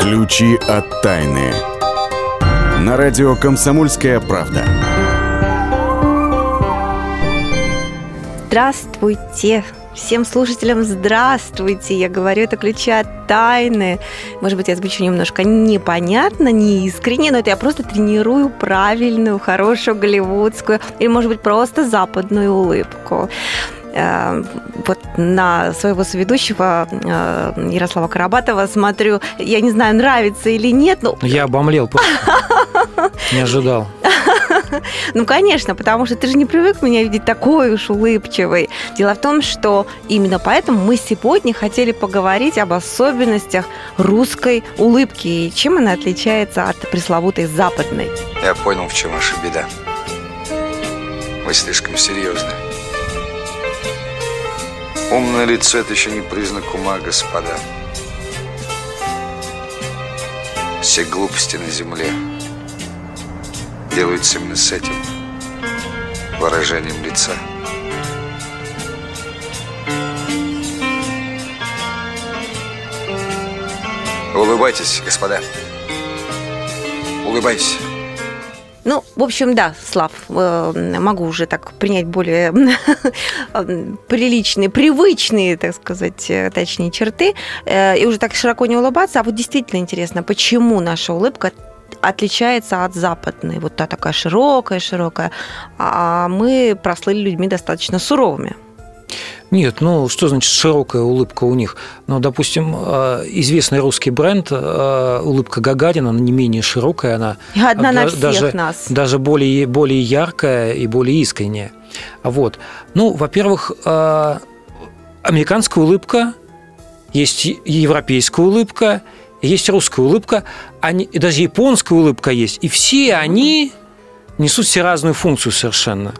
Ключи от тайны. На радио «Комсомольская правда». Здравствуйте! Всем слушателям здравствуйте! Я говорю, это ключи от тайны. Может быть, я звучу немножко непонятно, неискренне, но это я просто тренирую правильную, хорошую голливудскую или, может быть, просто западную улыбку. Э, вот на своего соведущего э, Ярослава Карабатова смотрю, я не знаю, нравится или нет, но... Я обомлел просто. Не ожидал. Ну, конечно, потому что ты же не привык меня видеть такой уж улыбчивой. Дело в том, что именно поэтому мы сегодня хотели поговорить об особенностях русской улыбки и чем она отличается от пресловутой западной. Я понял, в чем ваша беда. Вы слишком серьезны. Умное лицо – это еще не признак ума, господа. Все глупости на земле делаются именно с этим выражением лица. Улыбайтесь, господа. Улыбайтесь. Ну, в общем, да, Слав, э, могу уже так принять более приличные, привычные, так сказать, э, точнее, черты, э, и уже так широко не улыбаться. А вот действительно интересно, почему наша улыбка отличается от западной. Вот та такая широкая, широкая. А мы прослыли людьми достаточно суровыми. Нет, ну что значит широкая улыбка у них? Ну, допустим, э, известный русский бренд э, улыбка Гагарина, она не менее широкая, она и одна на всех даже, нас. даже более, более яркая и более искренняя. Вот. Ну, во-первых, э, американская улыбка, есть европейская улыбка, есть русская улыбка, они, и даже японская улыбка есть, и все они несут все разную функцию совершенно.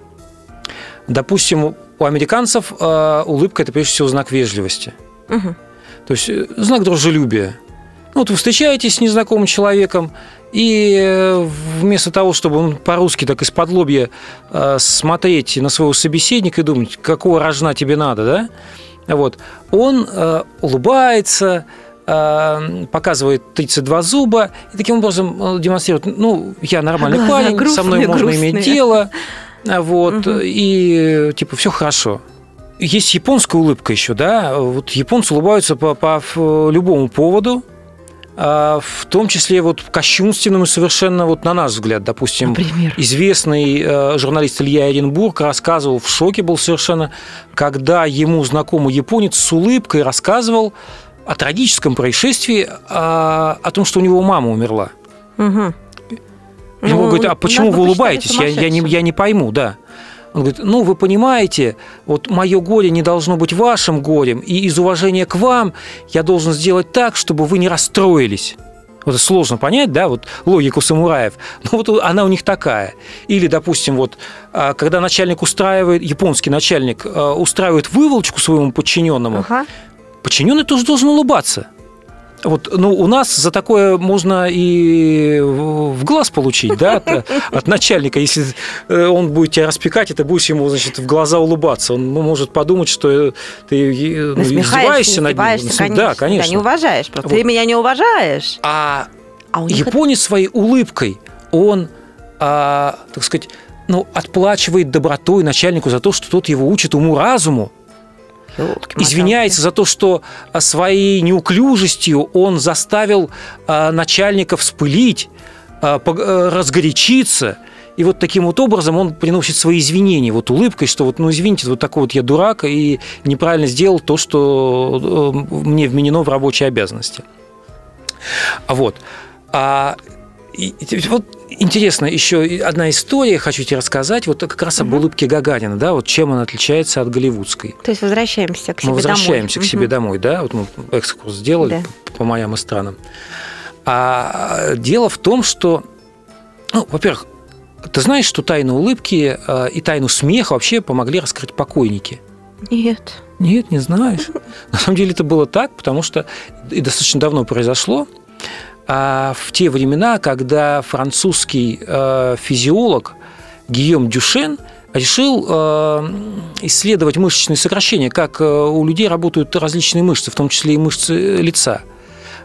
Допустим, у американцев э, улыбка это прежде всего знак вежливости. Угу. То есть э, знак дружелюбия. Ну, вот вы встречаетесь с незнакомым человеком, и э, вместо того, чтобы он по-русски так из-под лобья э, смотреть на своего собеседника и думать, какого рожна тебе надо, да, вот, он улыбается, показывает 32 зуба и таким образом демонстрирует, ну, я нормальный Глаза парень, грустные, со мной можно грустные. иметь дело, вот, угу. и типа все хорошо. Есть японская улыбка еще, да, вот японцы улыбаются по, по любому поводу, а, в том числе вот кощунственным и совершенно, вот на наш взгляд, допустим, Например? известный э, журналист Илья Оренбург рассказывал, в шоке был совершенно, когда ему знакомый японец с улыбкой рассказывал о трагическом происшествии, о, о том, что у него мама умерла. Угу. Ну, Ему говорит, а почему вы улыбаетесь? Я, я, не, я не пойму, да. Он говорит, ну, вы понимаете, вот мое горе не должно быть вашим горем, и из уважения к вам я должен сделать так, чтобы вы не расстроились. Вот это сложно понять, да, вот логику самураев. Но вот она у них такая. Или, допустим, вот а, когда начальник устраивает, японский начальник а, устраивает выволочку своему подчиненному, ага. подчиненный тоже должен улыбаться. Вот, ну, у нас за такое можно и в глаз получить, да, от, от начальника. Если э, он будет тебя распекать, и ты будешь ему, значит, в глаза улыбаться. Он может подумать, что ты э, ну, издеваешься над ним. Конечно, да, конечно. Да, не уважаешь. Просто вот. Ты меня не уважаешь. А, а японец это... своей улыбкой, он, а, так сказать, ну, отплачивает добротой начальнику за то, что тот его учит уму-разуму, извиняется за то, что а, своей неуклюжестью он заставил а, начальника вспылить, а, э, разгорячиться. И вот таким вот образом он приносит свои извинения, вот улыбкой, что вот, ну, извините, вот такой вот я дурак и неправильно сделал то, что э, мне вменено в рабочие обязанности. Вот. А и, вот интересно, еще одна история, хочу тебе рассказать, вот как раз об улыбке Гагарина, да, вот чем она отличается от голливудской. То есть возвращаемся к себе мы возвращаемся домой. к себе угу. домой, да, вот мы экскурс сделали да. по, по моим странам. А дело в том, что, ну, во-первых, ты знаешь, что тайну улыбки э, и тайну смеха вообще помогли раскрыть покойники? Нет. Нет, не знаешь. На самом деле это было так, потому что и достаточно давно произошло. А в те времена, когда французский э, физиолог Гийом Дюшен решил э, исследовать мышечные сокращения, как э, у людей работают различные мышцы, в том числе и мышцы лица.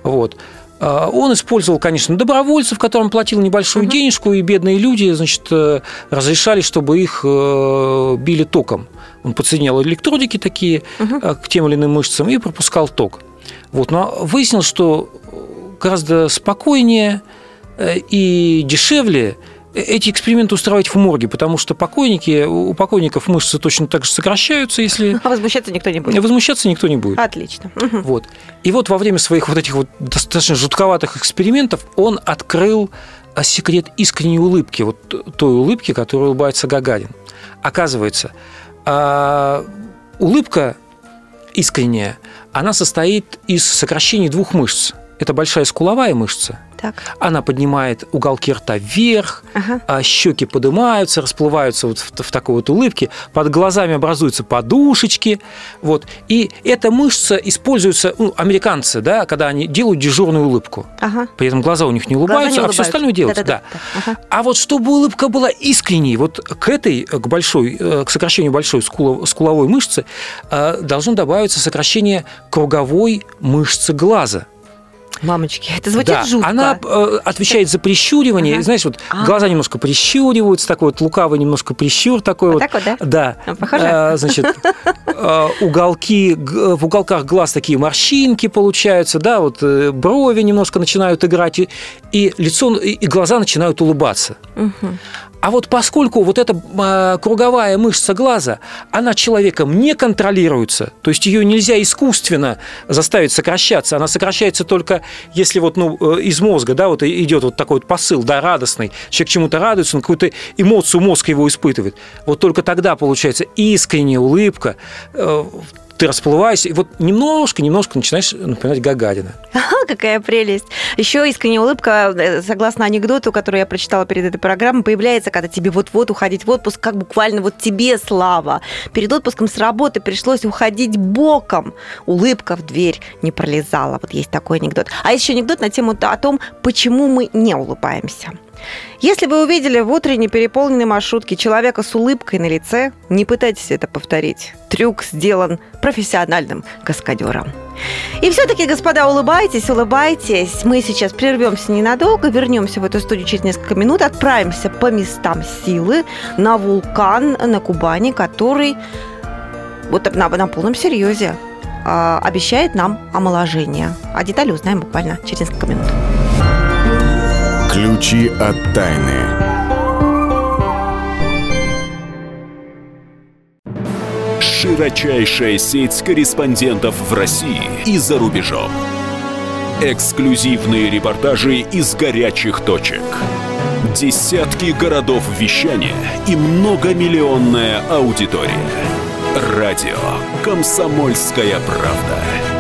Вот. Он использовал, конечно, добровольцев, которым платил небольшую uh-huh. денежку, и бедные люди, значит, разрешали, чтобы их били током. Он подсоединял электродики такие uh-huh. к тем или иным мышцам и пропускал ток. Вот, но выяснилось, что гораздо спокойнее и дешевле эти эксперименты устраивать в морге, потому что покойники, у покойников мышцы точно так же сокращаются, если... А возмущаться никто не будет? Возмущаться никто не будет. Отлично. Вот. И вот во время своих вот этих вот достаточно жутковатых экспериментов он открыл а, секрет искренней улыбки, вот той улыбки, которой улыбается Гагарин. Оказывается, а, улыбка искренняя, она состоит из сокращений двух мышц. Это большая скуловая мышца так. Она поднимает уголки рта вверх, ага. а щеки поднимаются, расплываются вот в, в такой вот улыбке, под глазами образуются подушечки. Вот. И эта мышца используется, ну, американцы, да, когда они делают дежурную улыбку. Ага. При этом глаза у них не улыбаются, не а все остальное делается. Да, да, да. Ага. А вот чтобы улыбка была искренней, вот к этой, к большой, э, к сокращению большой скуловой мышцы э, должно добавиться сокращение круговой мышцы глаза. Мамочки, это звучит да. жутко. Она э, отвечает за прищуривание. Ага. Знаешь, вот а. глаза немножко прищуриваются, такой вот лукавый немножко прищур такой вот. вот. Так вот, да? Да. Похоже? А, значит, э, уголки, в уголках глаз такие морщинки получаются, да, вот э, брови немножко начинают играть, и, и лицо, и глаза начинают улыбаться. Угу. А вот поскольку вот эта а, круговая мышца глаза, она человеком не контролируется, то есть ее нельзя искусственно заставить сокращаться, она сокращается только если вот ну, э, из мозга, да, вот идет вот такой вот посыл, да, радостный, человек чему-то радуется, он какую-то эмоцию мозг его испытывает. Вот только тогда получается искренняя улыбка, э, ты расплываешься, и вот немножко, немножко начинаешь напоминать Гагарина. Ага, какая прелесть. Еще искренняя улыбка, э, согласно анекдоту, который я прочитала перед этой программой, появляется, когда тебе вот-вот уходить в отпуск, как буквально вот тебе слава. Перед отпуском с работы пришлось уходить боком. Улыбка в дверь не пролезала. Вот есть такой анекдот. А есть еще анекдот на тему о том, почему мы не улыбаемся. Если вы увидели в утренней переполненной маршрутке человека с улыбкой на лице, не пытайтесь это повторить. Трюк сделан профессиональным каскадером. И все-таки, господа, улыбайтесь, улыбайтесь. Мы сейчас прервемся ненадолго, вернемся в эту студию через несколько минут, отправимся по местам силы на вулкан на Кубани, который вот на, на полном серьезе э, обещает нам омоложение. А детали узнаем буквально через несколько минут. Ключи от тайны. Широчайшая сеть корреспондентов в России и за рубежом. Эксклюзивные репортажи из горячих точек. Десятки городов вещания и многомиллионная аудитория. Радио «Комсомольская правда».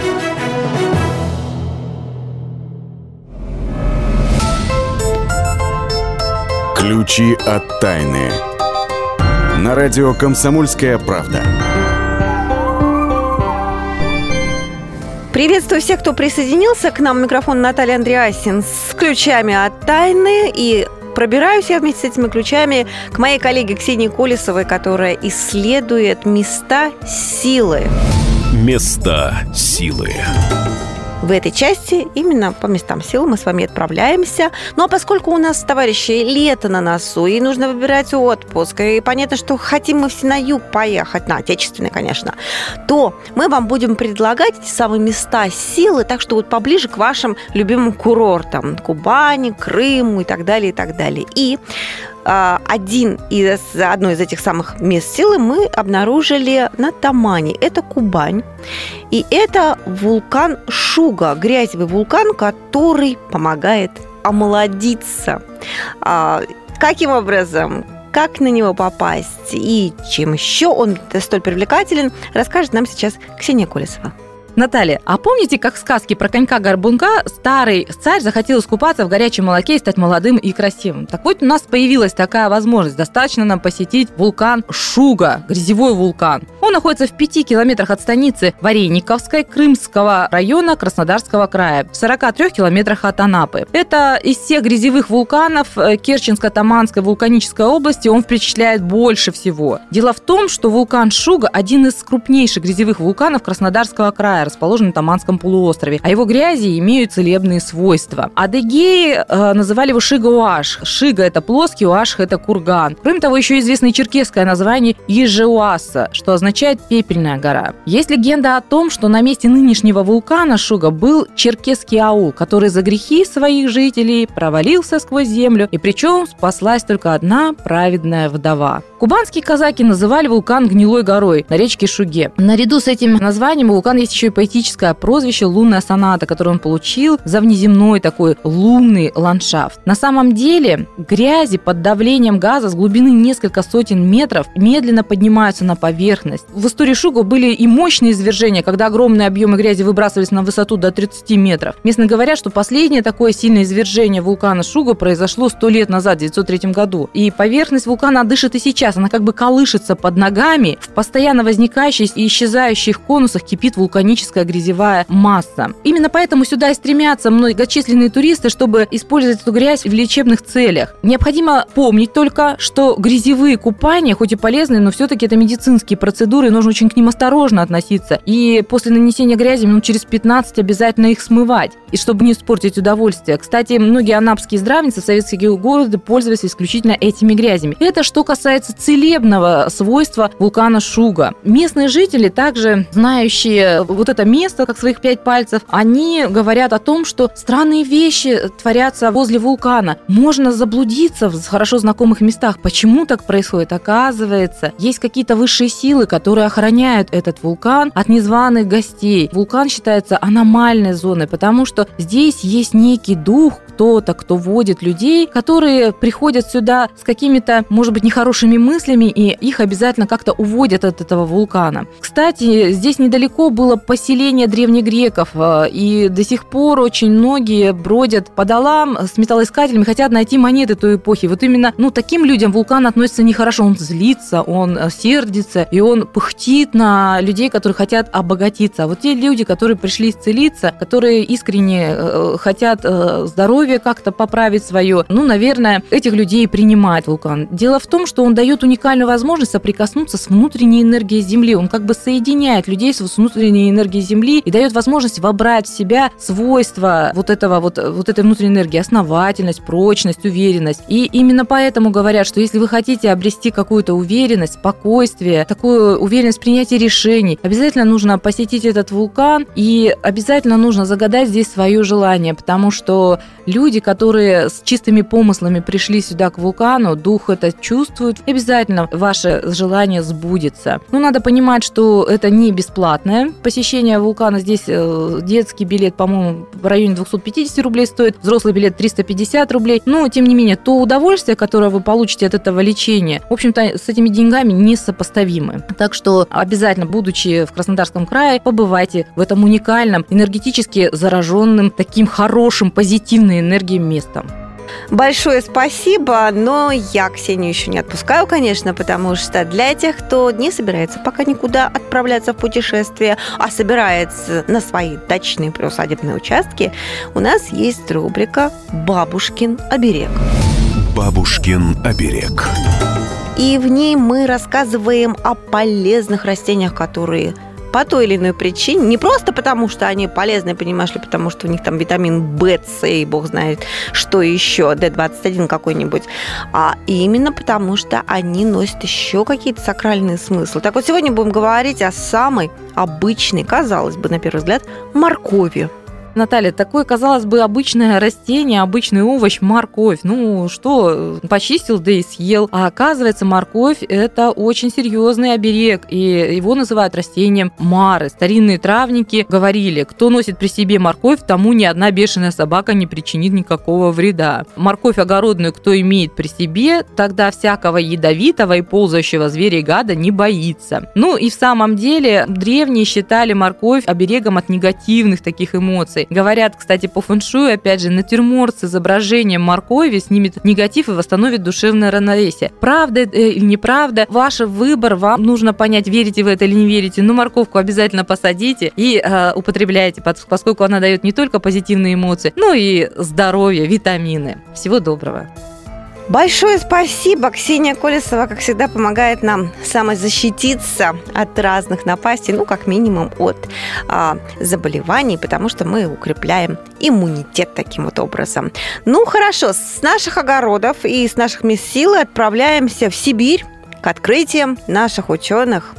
Ключи от тайны. На радио «Комсомольская правда». Приветствую всех, кто присоединился к нам. Микрофон Наталья Андреасин с ключами от тайны. И пробираюсь я вместе с этими ключами к моей коллеге Ксении Колесовой, которая исследует места силы. Места силы. В этой части именно по местам сил мы с вами отправляемся. Ну а поскольку у нас, товарищи, лето на носу, и нужно выбирать отпуск, и понятно, что хотим мы все на юг поехать, на отечественный, конечно, то мы вам будем предлагать эти самые места силы, так что вот поближе к вашим любимым курортам. Кубани, Крыму и так далее, и так далее. И один из, одно из этих самых мест силы мы обнаружили на Тамане. Это Кубань. И это вулкан Шуга, грязевый вулкан, который помогает омолодиться. А, каким образом? Как на него попасть и чем еще он столь привлекателен, расскажет нам сейчас Ксения Колесова. Наталья, а помните, как в сказке про конька-горбунка старый царь захотел искупаться в горячем молоке и стать молодым и красивым? Так вот, у нас появилась такая возможность. Достаточно нам посетить вулкан Шуга, грязевой вулкан. Он находится в 5 километрах от станицы Варениковской Крымского района Краснодарского края, в 43 километрах от Анапы. Это из всех грязевых вулканов э, Керченско-Таманской вулканической области он впечатляет больше всего. Дело в том, что вулкан Шуга – один из крупнейших грязевых вулканов Краснодарского края, расположен на Таманском полуострове, а его грязи имеют целебные свойства. Адыгеи э, называли его Шига-Уаш. Шига – это плоский, Уаш – это курган. Кроме того, еще известно и черкесское название Ежеуаса, что означает «пепельная гора». Есть легенда о том, что на месте нынешнего вулкана Шуга был черкесский аул, который за грехи своих жителей провалился сквозь землю, и причем спаслась только одна праведная вдова. Кубанские казаки называли вулкан Гнилой горой на речке Шуге. Наряду с этим названием у вулкана есть еще и поэтическое прозвище «Лунная соната», которое он получил за внеземной такой лунный ландшафт. На самом деле грязи под давлением газа с глубины несколько сотен метров медленно поднимаются на поверхность. В истории Шуга были и мощные извержения, когда огромные объемы грязи выбрасывались на высоту до 30 метров. Местные говорят, что последнее такое сильное извержение вулкана Шуга произошло 100 лет назад, в 1903 году. И поверхность вулкана дышит и сейчас сейчас, она как бы колышется под ногами, в постоянно возникающих и исчезающих конусах кипит вулканическая грязевая масса. Именно поэтому сюда и стремятся многочисленные туристы, чтобы использовать эту грязь в лечебных целях. Необходимо помнить только, что грязевые купания, хоть и полезные, но все-таки это медицинские процедуры, и нужно очень к ним осторожно относиться. И после нанесения грязи минут через 15 обязательно их смывать, и чтобы не испортить удовольствие. Кстати, многие анапские здравницы советские годы пользовались исключительно этими грязями. Это что касается целебного свойства вулкана Шуга. Местные жители, также знающие вот это место, как своих пять пальцев, они говорят о том, что странные вещи творятся возле вулкана. Можно заблудиться в хорошо знакомых местах. Почему так происходит? Оказывается, есть какие-то высшие силы, которые охраняют этот вулкан от незваных гостей. Вулкан считается аномальной зоной, потому что здесь есть некий дух, кто-то, кто водит людей, которые приходят сюда с какими-то, может быть, нехорошими мыслями, и их обязательно как-то уводят от этого вулкана. Кстати, здесь недалеко было поселение древнегреков, э, и до сих пор очень многие бродят по долам с металлоискателями, хотят найти монеты той эпохи. Вот именно ну, таким людям вулкан относится нехорошо, он злится, он э, сердится, и он пыхтит на людей, которые хотят обогатиться. А вот те люди, которые пришли исцелиться, которые искренне э, хотят здоровье как-то поправить свое. Ну, наверное, этих людей принимает вулкан. Дело в том, что он дает уникальную возможность соприкоснуться с внутренней энергией Земли. Он как бы соединяет людей с внутренней энергией Земли и дает возможность вобрать в себя свойства вот этого вот, вот этой внутренней энергии, основательность, прочность, уверенность. И именно поэтому говорят, что если вы хотите обрести какую-то уверенность, спокойствие, такую уверенность в принятии решений, обязательно нужно посетить этот вулкан и обязательно нужно загадать здесь свое желание, потому что люди, которые с чистыми помыслами пришли сюда к вулкану, дух это чувствует, обязательно ваше желание сбудется. Но надо понимать, что это не бесплатное посещение вулкана. Здесь э, детский билет, по-моему, в районе 250 рублей стоит, взрослый билет 350 рублей. Но, тем не менее, то удовольствие, которое вы получите от этого лечения, в общем-то, с этими деньгами несопоставимы. Так что обязательно, будучи в Краснодарском крае, побывайте в этом уникальном, энергетически зараженном, таким хорошим, позитивным энергии местом. Большое спасибо, но я Ксению еще не отпускаю, конечно, потому что для тех, кто не собирается пока никуда отправляться в путешествие, а собирается на свои дачные приусадебные участки, у нас есть рубрика «Бабушкин оберег». «Бабушкин оберег». И в ней мы рассказываем о полезных растениях, которые по той или иной причине, не просто потому, что они полезны, понимаешь ли, потому что у них там витамин В, С и бог знает, что еще, D21 какой-нибудь, а именно потому, что они носят еще какие-то сакральные смыслы. Так вот, сегодня будем говорить о самой обычной, казалось бы, на первый взгляд, моркови. Наталья, такое, казалось бы, обычное растение, обычный овощ, морковь. Ну что, почистил, да и съел. А оказывается, морковь – это очень серьезный оберег, и его называют растением мары. Старинные травники говорили, кто носит при себе морковь, тому ни одна бешеная собака не причинит никакого вреда. Морковь огородную, кто имеет при себе, тогда всякого ядовитого и ползающего зверя и гада не боится. Ну и в самом деле древние считали морковь оберегом от негативных таких эмоций. Эмоций. Говорят, кстати, по фэншую, опять же, натюрморт с изображением моркови снимет негатив и восстановит душевное равновесие. Правда или неправда, ваш выбор, вам нужно понять, верите вы это или не верите. Но морковку обязательно посадите и э, употребляйте, поскольку она дает не только позитивные эмоции, но и здоровье, витамины. Всего доброго. Большое спасибо. Ксения Колесова, как всегда, помогает нам самозащититься от разных напастей, ну, как минимум, от а, заболеваний, потому что мы укрепляем иммунитет таким вот образом. Ну, хорошо, с наших огородов и с наших мест силы отправляемся в Сибирь к открытиям наших ученых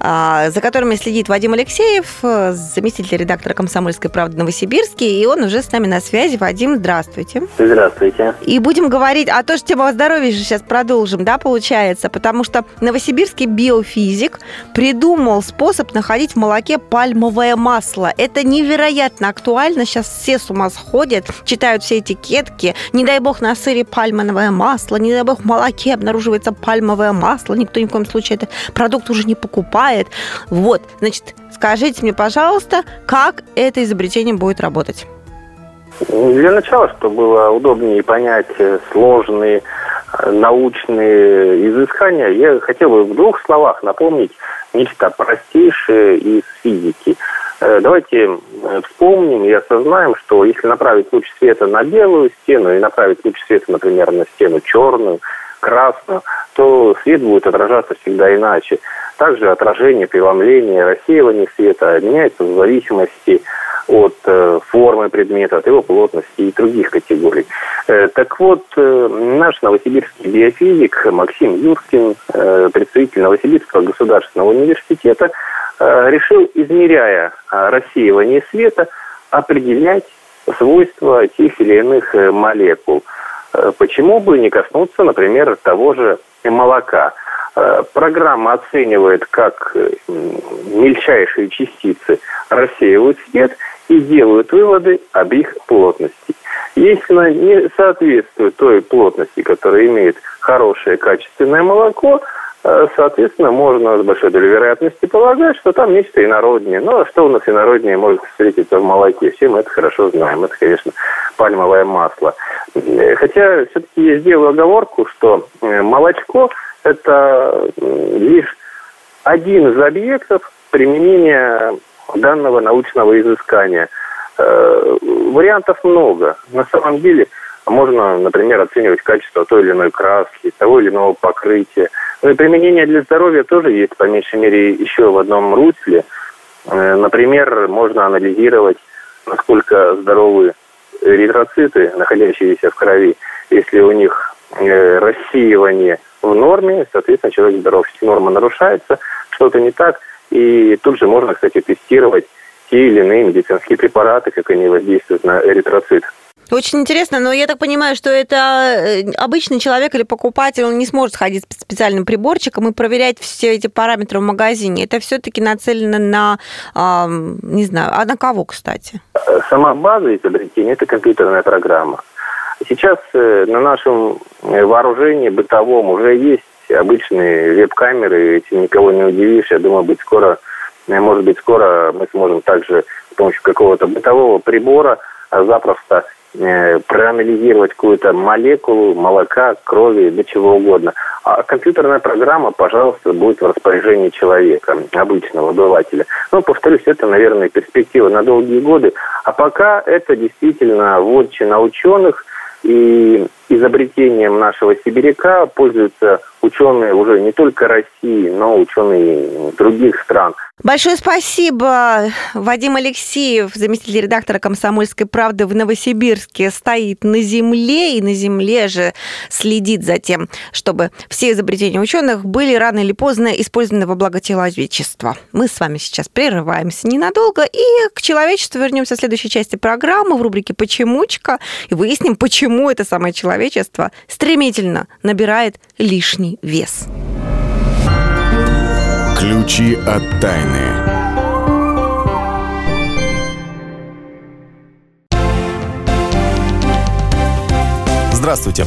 за которыми следит Вадим Алексеев, заместитель редактора «Комсомольской правды» Новосибирске, и он уже с нами на связи. Вадим, здравствуйте. Здравствуйте. И будем говорить, а то, что тема здоровья же сейчас продолжим, да, получается, потому что новосибирский биофизик придумал способ находить в молоке пальмовое масло. Это невероятно актуально, сейчас все с ума сходят, читают все этикетки, не дай бог на сыре пальмовое масло, не дай бог в молоке обнаруживается пальмовое масло, никто ни в коем случае этот продукт уже не не покупает. Вот, значит, скажите мне, пожалуйста, как это изобретение будет работать? Для начала, чтобы было удобнее понять э, сложные э, научные изыскания, я хотел бы в двух словах напомнить нечто простейшее из физики. Э, давайте вспомним и осознаем, что если направить луч света на белую стену и направить луч света, например, на стену черную, красную, то свет будет отражаться всегда иначе. Также отражение, преломление, рассеивание света меняется в зависимости от э, формы предмета, от его плотности и других категорий. Э, так вот, э, наш новосибирский биофизик Максим Юркин, представитель Новосибирского государственного университета, решил, измеряя рассеивание света, определять свойства тех или иных молекул. Почему бы не коснуться, например, того же молока – программа оценивает, как э, мельчайшие частицы рассеивают свет и делают выводы об их плотности. Если она не соответствует той плотности, которая имеет хорошее качественное молоко, э, соответственно, можно с большой долей вероятности полагать, что там нечто инороднее. Ну, а что у нас инороднее может встретиться в молоке? Все мы это хорошо знаем. Это, конечно, пальмовое масло. Хотя все-таки я сделаю оговорку, что молочко – это лишь один из объектов применения данного научного изыскания. Э, вариантов много. На самом деле можно, например, оценивать качество той или иной краски, того или иного покрытия. Но и применение для здоровья тоже есть, по меньшей мере, еще в одном русле. Э, например, можно анализировать, насколько здоровы эритроциты, находящиеся в крови, если у них э, рассеивание в норме, соответственно, человек здоров. Если норма нарушается, что-то не так, и тут же можно, кстати, тестировать те или иные медицинские препараты, как они воздействуют на эритроцит. Очень интересно, но я так понимаю, что это э, обычный человек или покупатель, он не сможет ходить с специальным приборчиком и проверять все эти параметры в магазине. Это все-таки нацелено на, не знаю, а на кого, кстати? Сама база изобретения – это компьютерная программа. Сейчас э, на нашем э, вооружении бытовом уже есть обычные веб-камеры, этим никого не удивишь. Я думаю, быть скоро, э, может быть, скоро мы сможем также с помощью какого-то бытового прибора запросто проанализировать какую-то молекулу молока, крови, до чего угодно. А компьютерная программа, пожалуйста, будет в распоряжении человека, обычного обывателя. Но, повторюсь, это, наверное, перспектива на долгие годы. А пока это действительно вотчина ученых – и изобретением нашего сибиряка пользуются ученые уже не только России, но ученые других стран. Большое спасибо. Вадим Алексеев, заместитель редактора «Комсомольской правды» в Новосибирске, стоит на земле и на земле же следит за тем, чтобы все изобретения ученых были рано или поздно использованы во благо человечества. Мы с вами сейчас прерываемся ненадолго и к человечеству вернемся в следующей части программы в рубрике «Почемучка» и выясним, почему это самое человечество стремительно набирает лишний вес. Ключи от тайны. Здравствуйте,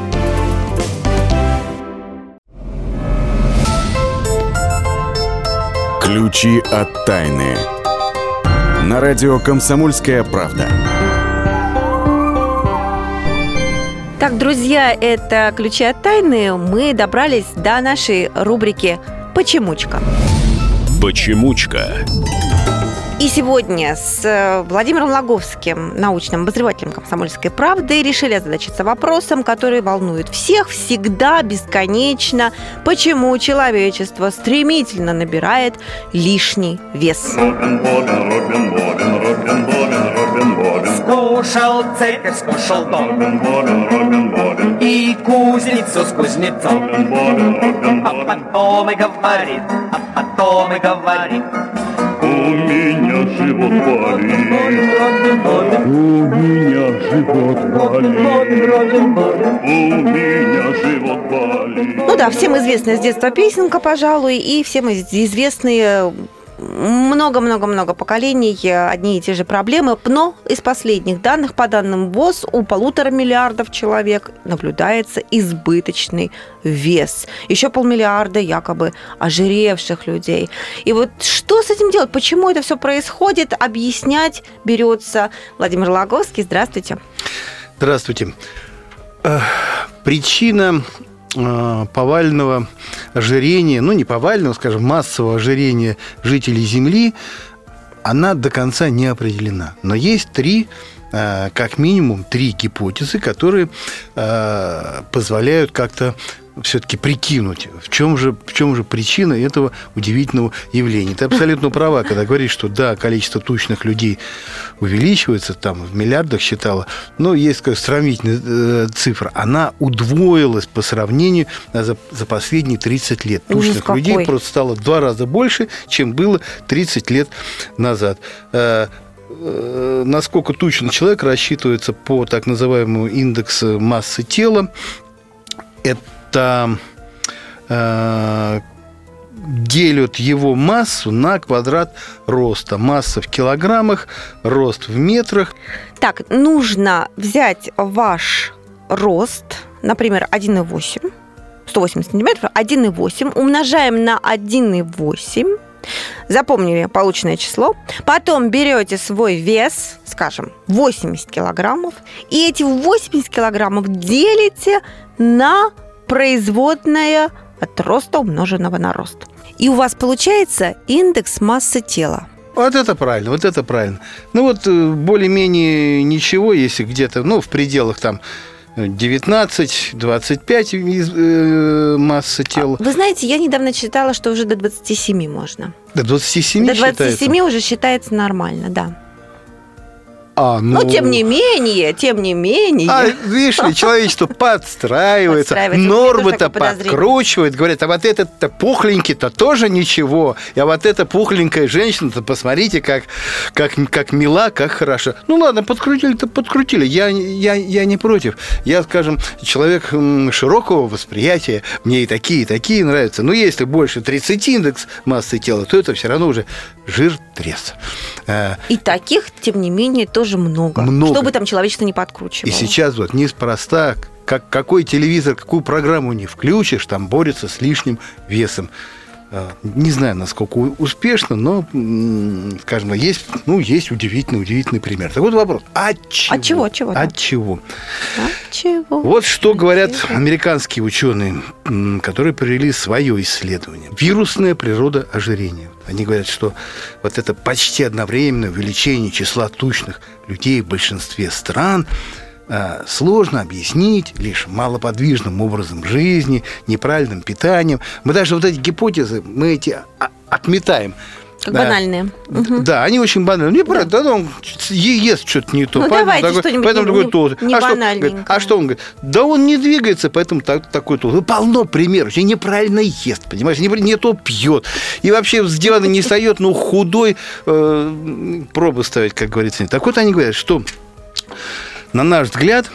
Ключи от тайны. На радио «Комсомольская правда». Так, друзья, это «Ключи от тайны». Мы добрались до нашей рубрики «Почемучка». Почемучка. И сегодня с э, Владимиром Логовским, научным обозревателем «Комсомольской правды», решили озадачиться вопросом, который волнует всех всегда, бесконечно. Почему человечество стремительно набирает лишний вес? Скушал церковь, скушал дом. И кузницу с кузнецом. А потом и говорит, а потом и говорит у меня живот болит. У меня живот болит. У меня живот болит. Ну да, всем известная с детства песенка, пожалуй, и всем известные много-много-много поколений одни и те же проблемы, но из последних данных, по данным ВОЗ, у полутора миллиардов человек наблюдается избыточный вес. Еще полмиллиарда якобы ожиревших людей. И вот что с этим делать? Почему это все происходит? Объяснять берется Владимир Логовский. Здравствуйте. Здравствуйте. Причина Э, повального ожирения, ну не повального, скажем, массового ожирения жителей Земли, она до конца не определена. Но есть три э, как минимум три гипотезы, которые э, позволяют как-то все-таки прикинуть, в чем, же, в чем же причина этого удивительного явления. Ты абсолютно права, когда говоришь, что да, количество тучных людей увеличивается, там в миллиардах считала, но есть как сравнительная э, цифра, она удвоилась по сравнению за, за последние 30 лет. Тучных Ужас людей просто стало в два раза больше, чем было 30 лет назад. Э, э, насколько тучный человек рассчитывается по так называемому индексу массы тела. Это э, делят его массу на квадрат роста. Масса в килограммах, рост в метрах. Так, нужно взять ваш рост, например, 1,8, 180 сантиметров, 1,8, умножаем на 1,8, запомнили полученное число, потом берете свой вес, скажем, 80 килограммов, и эти 80 килограммов делите на производное от роста умноженного на рост. И у вас получается индекс массы тела. Вот это правильно, вот это правильно. Ну вот э, более-менее ничего, если где-то, ну, в пределах там 19-25 из э, массы тела. Вы знаете, я недавно читала, что уже до 27 можно. До 27 До 27 считается? уже считается нормально, да. А, ну... Но тем не менее, тем не менее. А, видишь ли, человечество подстраивается, нормы-то подкручивает, говорят, а вот этот-то пухленький-то тоже ничего, а вот эта пухленькая женщина-то, посмотрите, как, как, как мила, как хорошо. Ну ладно, подкрутили-то подкрутили, я, я, я не против. Я, скажем, человек широкого восприятия, мне и такие, и такие нравятся. Но если больше 30 индекс массы тела, то это все равно уже жир трес. Э, И таких, тем не менее, тоже много. Много. Чтобы там человечество не подкручивало. И сейчас вот неспроста, как, какой телевизор, какую программу не включишь, там борется с лишним весом. Э, Не знаю, насколько успешно, но, скажем, есть, ну, есть удивительный, удивительный пример. Так вот вопрос. От чего? От чего, от чего. От чего? А чего? Вот что говорят американские ученые, которые провели свое исследование. Вирусная природа ожирения. Они говорят, что вот это почти одновременное увеличение числа тучных людей в большинстве стран э, сложно объяснить лишь малоподвижным образом жизни, неправильным питанием. Мы даже вот эти гипотезы, мы эти отметаем. Как Да. банальные. Мгм. Да, они очень банальные. Не правда, да. он ест что-то не то. Ну, поэтому давайте такой- что-нибудь поэтому не- такой толстый. не а, что, говорит, а что он говорит? Да он не двигается, поэтому так, такой толстый. Полно примеров. И неправильно ест, понимаешь? Не, не то пьет. И вообще с дивана не встает, ну, худой. э, пробы ставить, как говорится. Так вот они говорят, что на наш взгляд,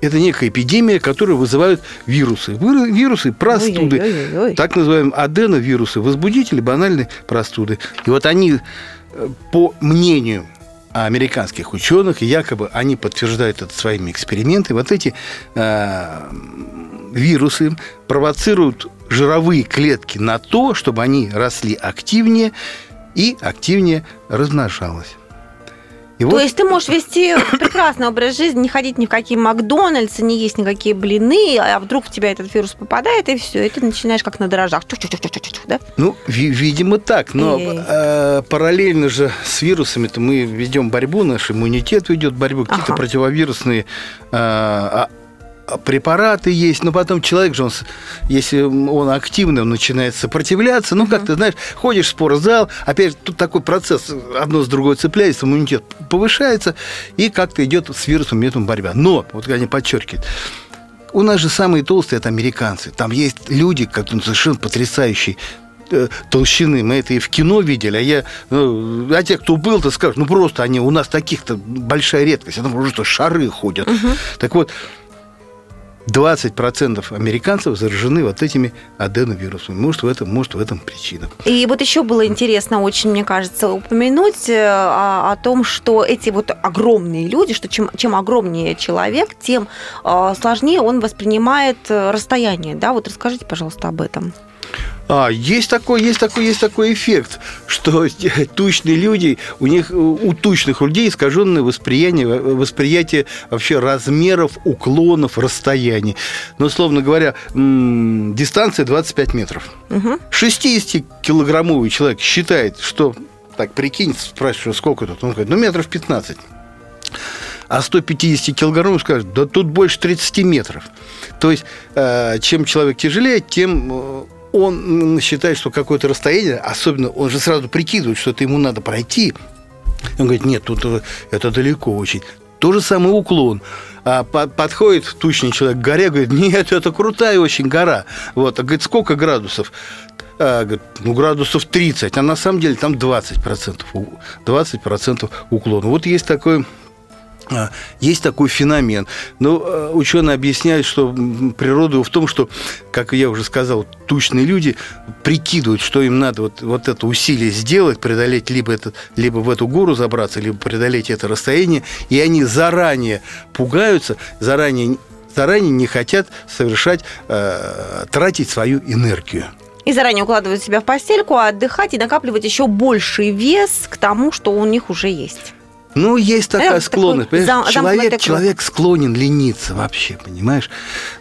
это некая эпидемия, которую вызывают вирусы. Вирусы простуды, Ой-ой-ой-ой. так называемые аденовирусы, возбудители банальной простуды. И вот они, э, по мнению американских ученых, якобы они подтверждают это своими экспериментами, вот эти э, вирусы провоцируют жировые клетки на то, чтобы они росли активнее и активнее размножалось. И То вот... есть ты можешь вести прекрасный образ жизни, не ходить ни в какие Макдональдсы, не есть никакие блины, а вдруг в тебя этот вирус попадает, и все, и ты начинаешь как на дрожжах. Да? Ну, видимо, так. Но э, параллельно же с вирусами-то мы ведем борьбу, наш иммунитет ведет борьбу, какие-то ага. противовирусные э, препараты есть, но потом человек же, он, если он активный, он начинает сопротивляться. Ну, как ты знаешь, ходишь в спортзал, опять же, тут такой процесс, одно с другой цепляется, иммунитет повышается, и как-то идет с вирусом методом борьба. Но, вот они подчеркивают, у нас же самые толстые это американцы. Там есть люди, которые совершенно потрясающие э, толщины. Мы это и в кино видели. А я, ну, а те, кто был, то скажут, ну просто они у нас таких-то большая редкость. А там уже что шары ходят. Угу. Так вот, 20% американцев заражены вот этими аденовирусами. Может, в этом, может, в этом причина. И вот еще было интересно очень, мне кажется, упомянуть э, о, о том, что эти вот огромные люди, что чем, чем огромнее человек, тем э, сложнее он воспринимает э, расстояние. Да? Вот расскажите, пожалуйста, об этом. А, есть такой, есть такой, есть такой эффект, что тучные люди, у них, у тучных людей искаженное восприятие, восприятие вообще размеров, уклонов, расстояний. Но, условно говоря, дистанция 25 метров. Угу. 60-килограммовый человек считает, что, так, прикинь, спрашиваю, сколько тут? Он говорит, ну, метров 15 а 150 килограммов скажет, да тут больше 30 метров. То есть, э, чем человек тяжелее, тем э, он считает, что какое-то расстояние, особенно он же сразу прикидывает, что это ему надо пройти. Он говорит, нет, тут э, это далеко очень. То же самое уклон. А подходит тучный человек к горе, говорит, нет, это крутая очень гора. Вот, а говорит, сколько градусов? А, говорит, ну, градусов 30, а на самом деле там 20%, 20% уклона. Вот есть такой есть такой феномен. Но а, ученые объясняют, что природа в том, что, как я уже сказал, тучные люди прикидывают, что им надо вот, вот это усилие сделать, преодолеть либо, это, либо в эту гору забраться, либо преодолеть это расстояние, и они заранее пугаются, заранее, заранее не хотят совершать, э, тратить свою энергию. И заранее укладывают себя в постельку, а отдыхать и накапливать еще больший вес к тому, что у них уже есть. Ну, есть такая склонность. Такой зам, человек, человек склонен лениться вообще, понимаешь?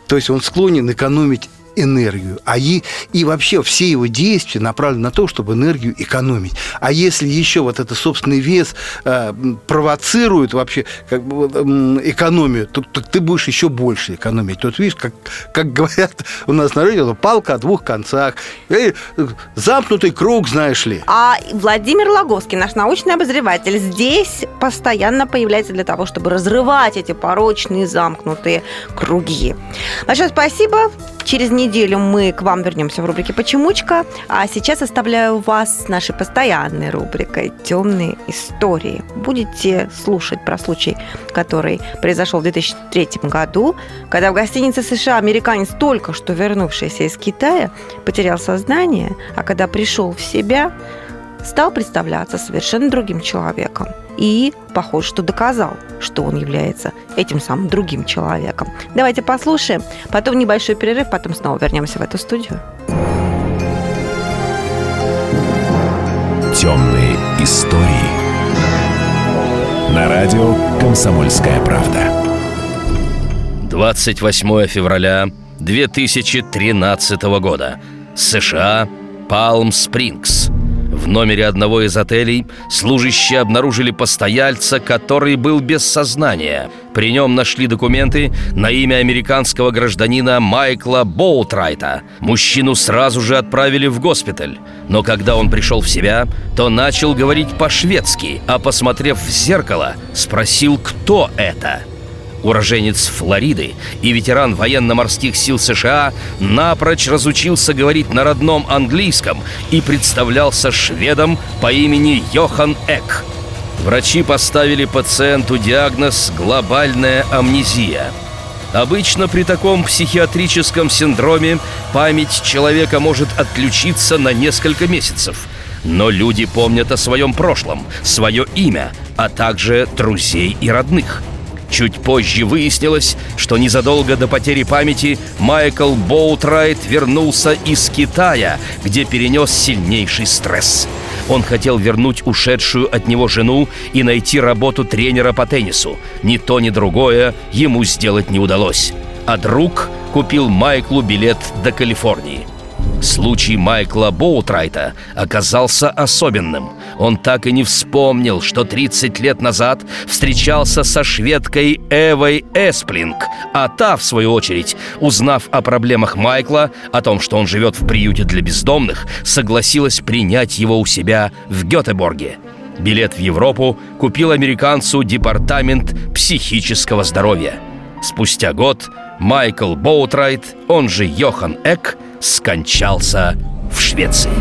То есть он склонен экономить энергию. А и, и вообще все его действия направлены на то, чтобы энергию экономить. А если еще вот это собственный вес э, провоцирует вообще как бы, э, экономию, то, то ты будешь еще больше экономить. Тут видишь, как, как говорят у нас на радио, палка о двух концах. Э, замкнутый круг, знаешь ли. А Владимир Логовский, наш научный обозреватель, здесь постоянно появляется для того, чтобы разрывать эти порочные замкнутые круги. Большое спасибо. Через неделю мы к вам вернемся в рубрике «Почемучка», а сейчас оставляю вас с нашей постоянной рубрикой «Темные истории». Будете слушать про случай, который произошел в 2003 году, когда в гостинице США американец, только что вернувшийся из Китая, потерял сознание, а когда пришел в себя, стал представляться совершенно другим человеком – и, похоже, что доказал, что он является этим самым другим человеком. Давайте послушаем, потом небольшой перерыв, потом снова вернемся в эту студию. Темные истории. На радио «Комсомольская правда». 28 февраля 2013 года. США. Палм-Спрингс. В номере одного из отелей служащие обнаружили постояльца, который был без сознания. При нем нашли документы на имя американского гражданина Майкла Боутрайта. Мужчину сразу же отправили в госпиталь. Но когда он пришел в себя, то начал говорить по-шведски, а посмотрев в зеркало, спросил, кто это – уроженец Флориды и ветеран военно-морских сил США, напрочь разучился говорить на родном английском и представлялся шведом по имени Йохан Эк. Врачи поставили пациенту диагноз «глобальная амнезия». Обычно при таком психиатрическом синдроме память человека может отключиться на несколько месяцев. Но люди помнят о своем прошлом, свое имя, а также друзей и родных – Чуть позже выяснилось, что незадолго до потери памяти Майкл Боутрайт вернулся из Китая, где перенес сильнейший стресс. Он хотел вернуть ушедшую от него жену и найти работу тренера по теннису. Ни то, ни другое ему сделать не удалось. А друг купил Майклу билет до Калифорнии. Случай Майкла Боутрайта оказался особенным. Он так и не вспомнил, что 30 лет назад встречался со шведкой Эвой Эсплинг, а та, в свою очередь, узнав о проблемах Майкла, о том, что он живет в приюте для бездомных, согласилась принять его у себя в Гетеборге. Билет в Европу купил американцу Департамент психического здоровья. Спустя год Майкл Боутрайт, он же Йохан Эк, скончался в Швеции.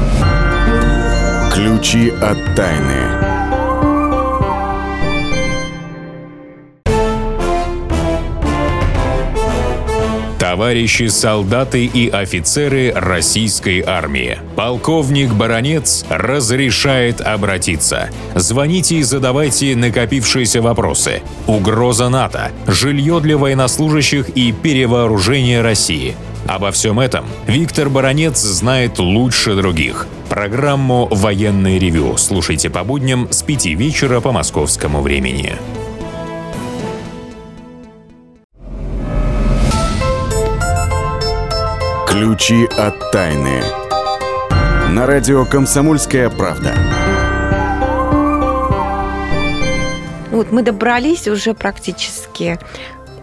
Ключи от тайны. Товарищи солдаты и офицеры российской армии. Полковник Баронец разрешает обратиться. Звоните и задавайте накопившиеся вопросы. Угроза НАТО, жилье для военнослужащих и перевооружение России – Обо всем этом Виктор Баранец знает лучше других. Программу «Военный ревю» слушайте по будням с 5 вечера по московскому времени. Ключи от тайны. На радио «Комсомольская правда». Вот мы добрались уже практически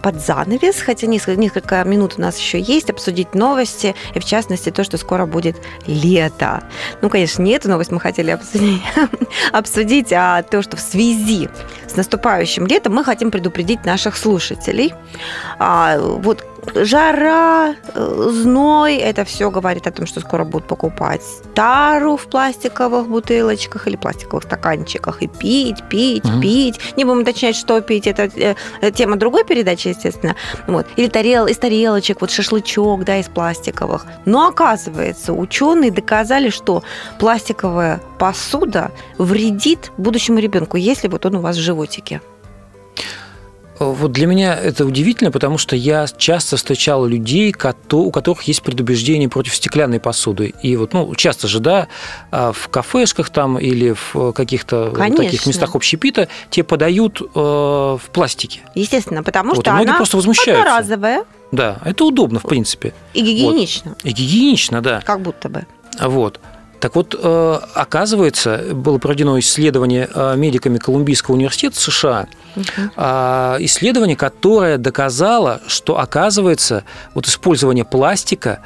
под занавес, хотя несколько, минут у нас еще есть, обсудить новости, и в частности то, что скоро будет лето. Ну, конечно, не эту новость мы хотели обсудить, обсудить, а то, что в связи с наступающим летом мы хотим предупредить наших слушателей. А, вот жара, э, зной, это все говорит о том, что скоро будут покупать тару в пластиковых бутылочках или пластиковых стаканчиках и пить, пить, mm-hmm. пить. Не будем уточнять, что пить, это э, тема другой передачи, естественно. Вот. Или тарел, из тарелочек, вот шашлычок, да, из пластиковых. Но оказывается, ученые доказали, что пластиковая посуда вредит будущему ребенку, если вот он у вас в животике. Вот для меня это удивительно, потому что я часто встречал людей, у которых есть предубеждение против стеклянной посуды. И вот, ну, часто же, да, а, в кафешках там или в каких-то таких местах общепита тебе подают э, в пластике. Естественно, потому вот, что она просто возмущаются. одноразовая. Да, это удобно, в принципе. И гигиенично. Вот. И гигиенично, да. Как будто бы. Вот. Так вот, э, оказывается, было проведено исследование э, медиками Колумбийского университета США, угу. исследование, которое доказало, что, оказывается, вот использование пластика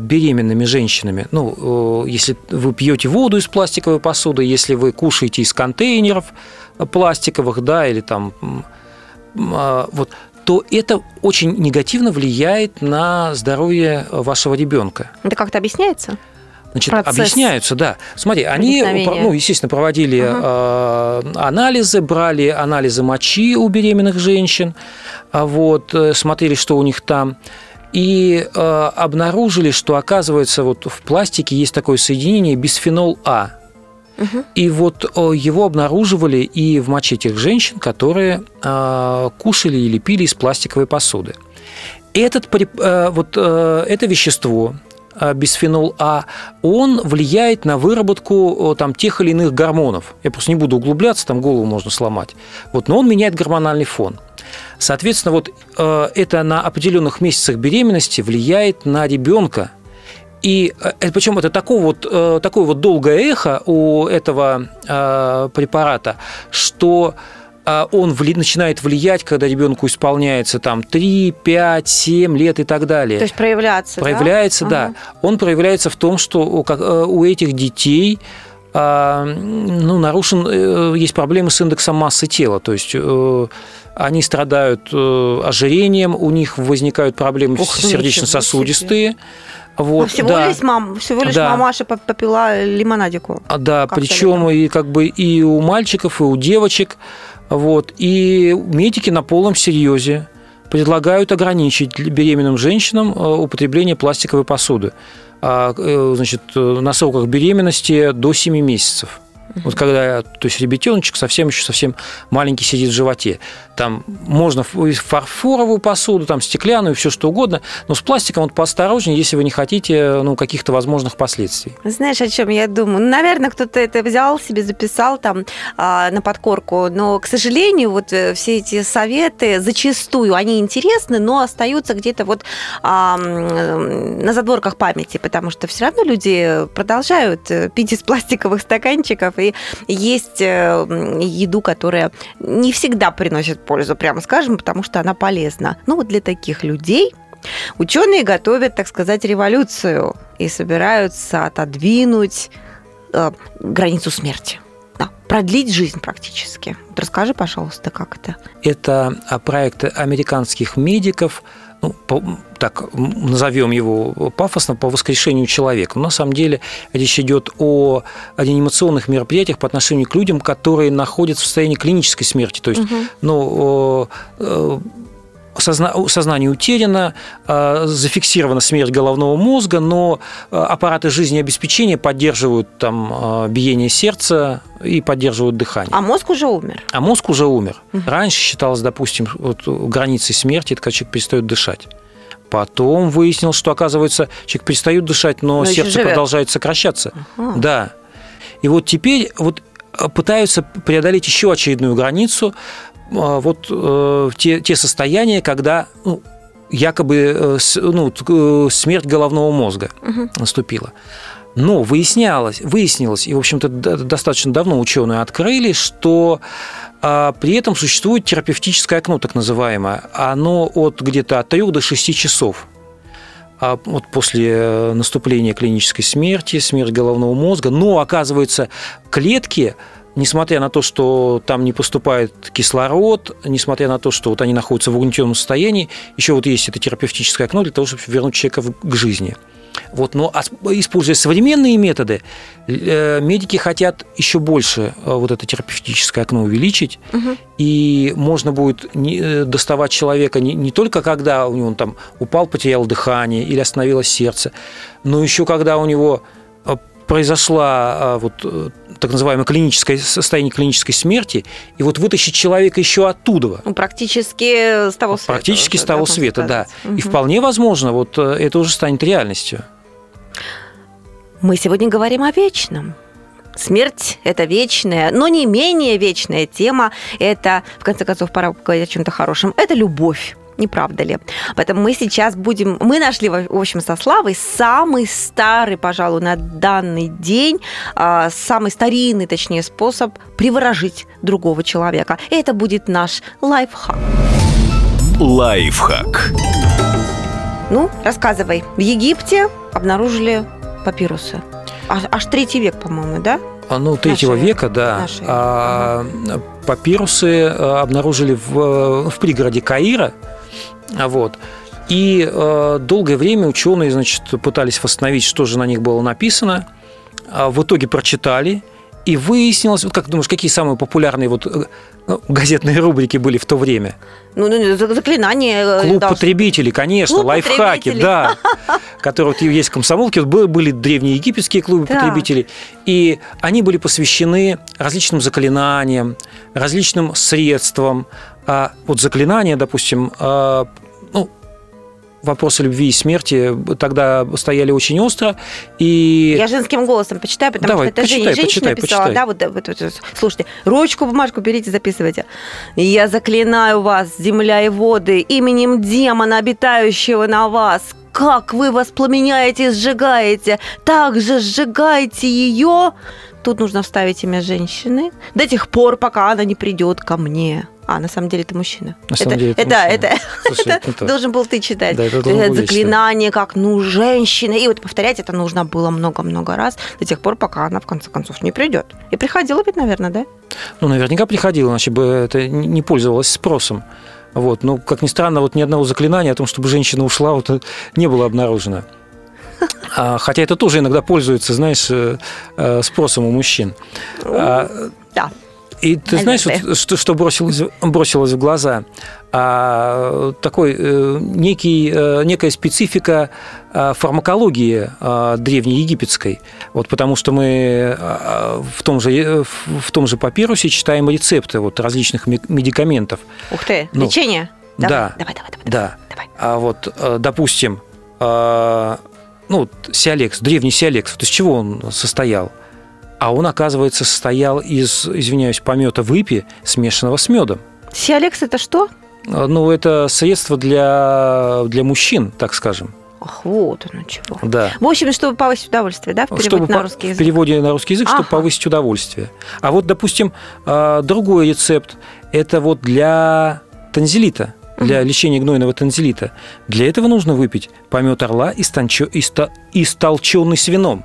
беременными женщинами. Ну, э, если вы пьете воду из пластиковой посуды, если вы кушаете из контейнеров пластиковых, да, или там вот, то это очень негативно влияет на здоровье вашего ребенка. Это как-то объясняется? Значит, Процесс объясняются, да. Смотри, они, ну, естественно, проводили угу. э, анализы, брали анализы мочи у беременных женщин, а вот, э, смотрели, что у них там, и э, обнаружили, что, оказывается, вот в пластике есть такое соединение бисфенол А. Угу. И вот э, его обнаруживали и в моче тех женщин, которые э, кушали или пили из пластиковой посуды. Этот, э, вот, э, это вещество бисфенол А, он влияет на выработку там, тех или иных гормонов. Я просто не буду углубляться, там голову можно сломать. Вот, но он меняет гормональный фон. Соответственно, вот э, это на определенных месяцах беременности влияет на ребенка. И э, причем это такое вот, э, такое вот долгое эхо у этого э, препарата, что он вли, начинает влиять, когда ребенку исполняется там 3, 5, 7 лет и так далее. То есть проявляться, Проявляется, да? да. Он проявляется в том, что у, э, у этих детей а, ну, нарушен, э, есть проблемы с индексом массы тела, то есть э, они страдают ожирением, у них возникают проблемы Ух, ну, сердечно-сосудистые. Вот, А всего да. лишь мам, всего лишь Да. мамаша поп- попила лимонадику. А, Да, причем и как бы и у мальчиков, и у девочек. Вот. И медики на полном серьезе предлагают ограничить беременным женщинам э, употребление пластиковой посуды. А, э, Значит, э, на сроках беременности до 7 месяцев. Вот когда, то есть ребятеночек совсем еще совсем маленький сидит в животе. Там можно фарфоровую посуду, там стеклянную, все что угодно, но с пластиком вот поосторожнее, если вы не хотите ну, каких-то возможных последствий. Знаешь, о чем я думаю? Ну, Наверное, кто-то это взял себе, записал там а, на подкорку, но, к сожалению, вот э, все эти советы зачастую, они интересны, но остаются где-то вот а, м, на задворках памяти, потому что все равно люди продолжают э, пить из пластиковых стаканчиков и есть э, еду, которая не всегда приносит пользу, прямо скажем, потому что она полезна. Ну, вот для таких людей Ученые готовят, так сказать, революцию и собираются отодвинуть э, границу смерти. Да, продлить жизнь практически. Расскажи, пожалуйста, как это? Это а, проект американских медиков, ну, по- так назовем его пафосно, по воскрешению человека. Но на самом деле речь идет о реанимационных мероприятиях по отношению к людям, которые находятся в состоянии клинической смерти. То есть, Мгм. ну, э, сознание утеряно, э, зафиксирована смерть головного мозга, но э, аппараты жизнеобеспечения поддерживают там э, биение сердца и поддерживают дыхание. А мозг уже умер. А мозг уже умер. Раньше считалось, допустим, вот границей смерти, это когда человек перестает дышать. Потом выяснилось, что, оказывается, человек перестает дышать, но, Но сердце продолжает сокращаться. Ага. Да. И вот теперь вот пытаются преодолеть еще очередную границу, а, вот э, те, те состояния, когда ну, якобы э, ну, э, смерть головного мозга Мгм. наступила. Но выяснялось, выяснилось, и, в общем-то, достаточно давно ученые открыли, что а, при этом существует терапевтическое окно, так называемое. Оно от где-то от 3 до 6 часов. А вот после наступления клинической смерти, смерть головного мозга. Но, оказывается, клетки, несмотря на то, что там не поступает кислород, несмотря на то, что вот они находятся в угнетенном состоянии, еще вот есть это терапевтическое окно для того, чтобы вернуть человека к жизни. Вот, но используя современные методы, э, медики хотят еще больше э, вот это терапевтическое окно увеличить, и можно будет э, доставать человека не, не только когда у него он там упал, потерял дыхание или остановилось сердце, но еще когда у него произошла э, вот э, так называемое клиническое состояние клинической смерти, и вот вытащить человека еще оттуда. Ну, практически с того света. Практически уже, с того можно света, да. сказать. И вполне возможно, вот э, это уже станет реальностью. Мы сегодня говорим о вечном. Смерть – это вечная, но не менее вечная тема. Это, в конце концов, пора поговорить о чем-то хорошем. Это любовь. Не правда ли? Поэтому мы сейчас будем... Мы нашли, в общем, со Славой самый старый, пожалуй, на данный день, а, самый старинный, точнее, способ приворожить другого человека. И это будет наш лайфхак. Лайфхак. Ну, рассказывай. В Египте обнаружили папирусы. Аж, аж третий век, по-моему, да? А, Ну, третьего Наши- века, да. наши, А, Папирусы обнаружили в, в пригороде Каира. А Вот. И э, долгое время ученые, значит, пытались восстановить, что же на них было написано. А в итоге прочитали. И выяснилось, вот как думаешь, какие самые популярные вот э, ну, газетные рубрики были в то время? Ну, ну, за- заклинание. э, Клуб должно- потребителей, конечно, Клуб лайфхаки, потребителей. да, которые вот есть в комсомолке, вот были- были древние египетские клубы потребителей, и они были посвящены различным заклинаниям, различным средствам. А вот заклинания, допустим, а, ну, вопросы любви и смерти тогда стояли очень остро, и Я женским голосом почитаю, потому Давай, что это почитай, женщина почитай, написала, почитай. да, вот, вот, вот, вот. слушайте, ручку, бумажку берите, записывайте. Я заклинаю вас, земля и воды, именем демона, обитающего на вас, как вы воспламеняете и сжигаете, так же сжигайте ее. Тут нужно вставить имя женщины до тех пор, пока она не придет ко мне. А, на самом деле ты мужчина. На самом это, деле это это, мужчина. это, Слушай, это это должен был ты читать. Да, это я читать. заклинание, как, ну, женщина. И вот повторять это нужно было много-много раз до тех пор, пока она, в конце концов, не придет. И приходила ведь, наверное, да? Ну, наверняка приходило, иначе бы это не пользовалось спросом. Вот. Ну, как ни странно, вот ни одного заклинания о том, чтобы женщина ушла, вот, э, не было обнаружено. А, хотя это тоже иногда пользуется, знаешь, э, э, спросом у мужчин. А, Да. И ты знаешь, Наверное. вот, что, что бросилось, бросилось в глаза? А, такой э, некий, э, некая специфика а, фармакологии а, древнеегипетской. Вот потому что мы а, в том же, э, в- том же папирусе читаем рецепты вот, различных ме- медикаментов. Ух ты, Ну, лечение? да. Давай, давай, давай. Да. А вот, э, допустим, э, ну, сиалекс, древний сиалекс, вот из чего он состоял? А он, оказывается, состоял из, извиняюсь, помета выпи, смешанного с медом. Сиалекс это что? Э, Ну, это средство для, для мужчин, так скажем. Ах, вот оно чего. Да. В общем, чтобы повысить удовольствие, да, в переводе Чтобы на русский В язык? переводе на русский язык, чтобы Ага. повысить удовольствие. А вот, допустим, э, другой рецепт – это вот для танзелита, для лечения гнойного танзелита. Для этого нужно выпить помет орла, истончё- иста- истолченный с вином.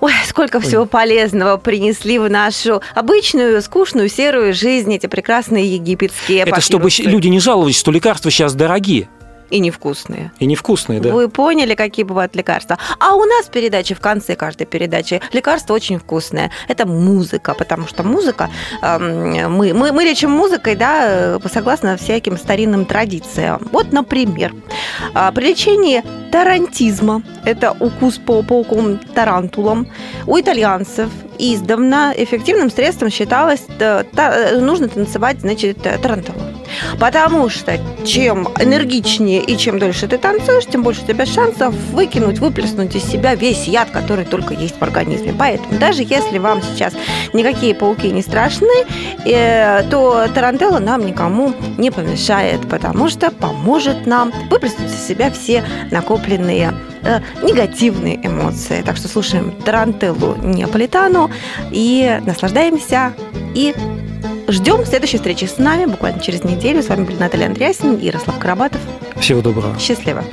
Ой, сколько всего полезного принесли в нашу обычную, скучную, серую жизнь эти прекрасные египетские Это чтобы папирусы. люди не жаловались, что лекарства сейчас дорогие И невкусные. и невкусные, да? Вы поняли, какие бывают лекарства? А у нас передачи в конце каждой передачи лекарство очень вкусное. Это музыка, потому что музыка, эм, мы, мы, мы лечим музыкой, да, э, согласно всяким старинным традициям. Вот, например, а, при лечении тарантизма, это укус по пауком тарантулом, у итальянцев издавна эффективным средством считалось, э, та- э, нужно танцевать, значит, э, тарантулу. Потому что чем энергичнее и чем дольше ты танцуешь, тем больше у тебя шансов выкинуть, выплеснуть из себя весь яд, который только есть в организме. Поэтому даже если вам сейчас никакие пауки не страшны, э, то тарантелла нам никому не помешает, потому что поможет нам выплеснуть из себя все накопленные э, негативные эмоции. Так что слушаем тарантеллу Неаполитану и наслаждаемся и Ждем следующей встречи с нами буквально через неделю. С вами были Наталья Андреасин и Ярослав Карабатов. Всего доброго. Счастливо.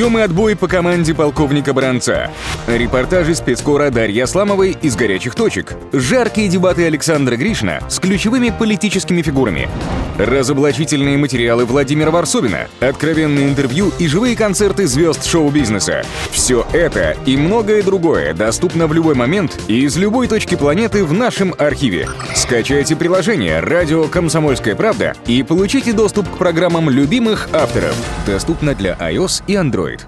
Подъем и отбой по команде полковника Бранца. Репортажи спецкора Дарьи Асламовой из горячих точек. Жаркие дебаты Александра Гришина с ключевыми политическими фигурами. Разоблачительные материалы Владимира Варсобина. Откровенные интервью и живые концерты звезд шоу-бизнеса. Все это и многое другое доступно в любой момент и из любой точки планеты в нашем архиве. Скачайте приложение «Радио Комсомольская правда» и получите доступ к программам любимых авторов. Доступно для iOS и Android.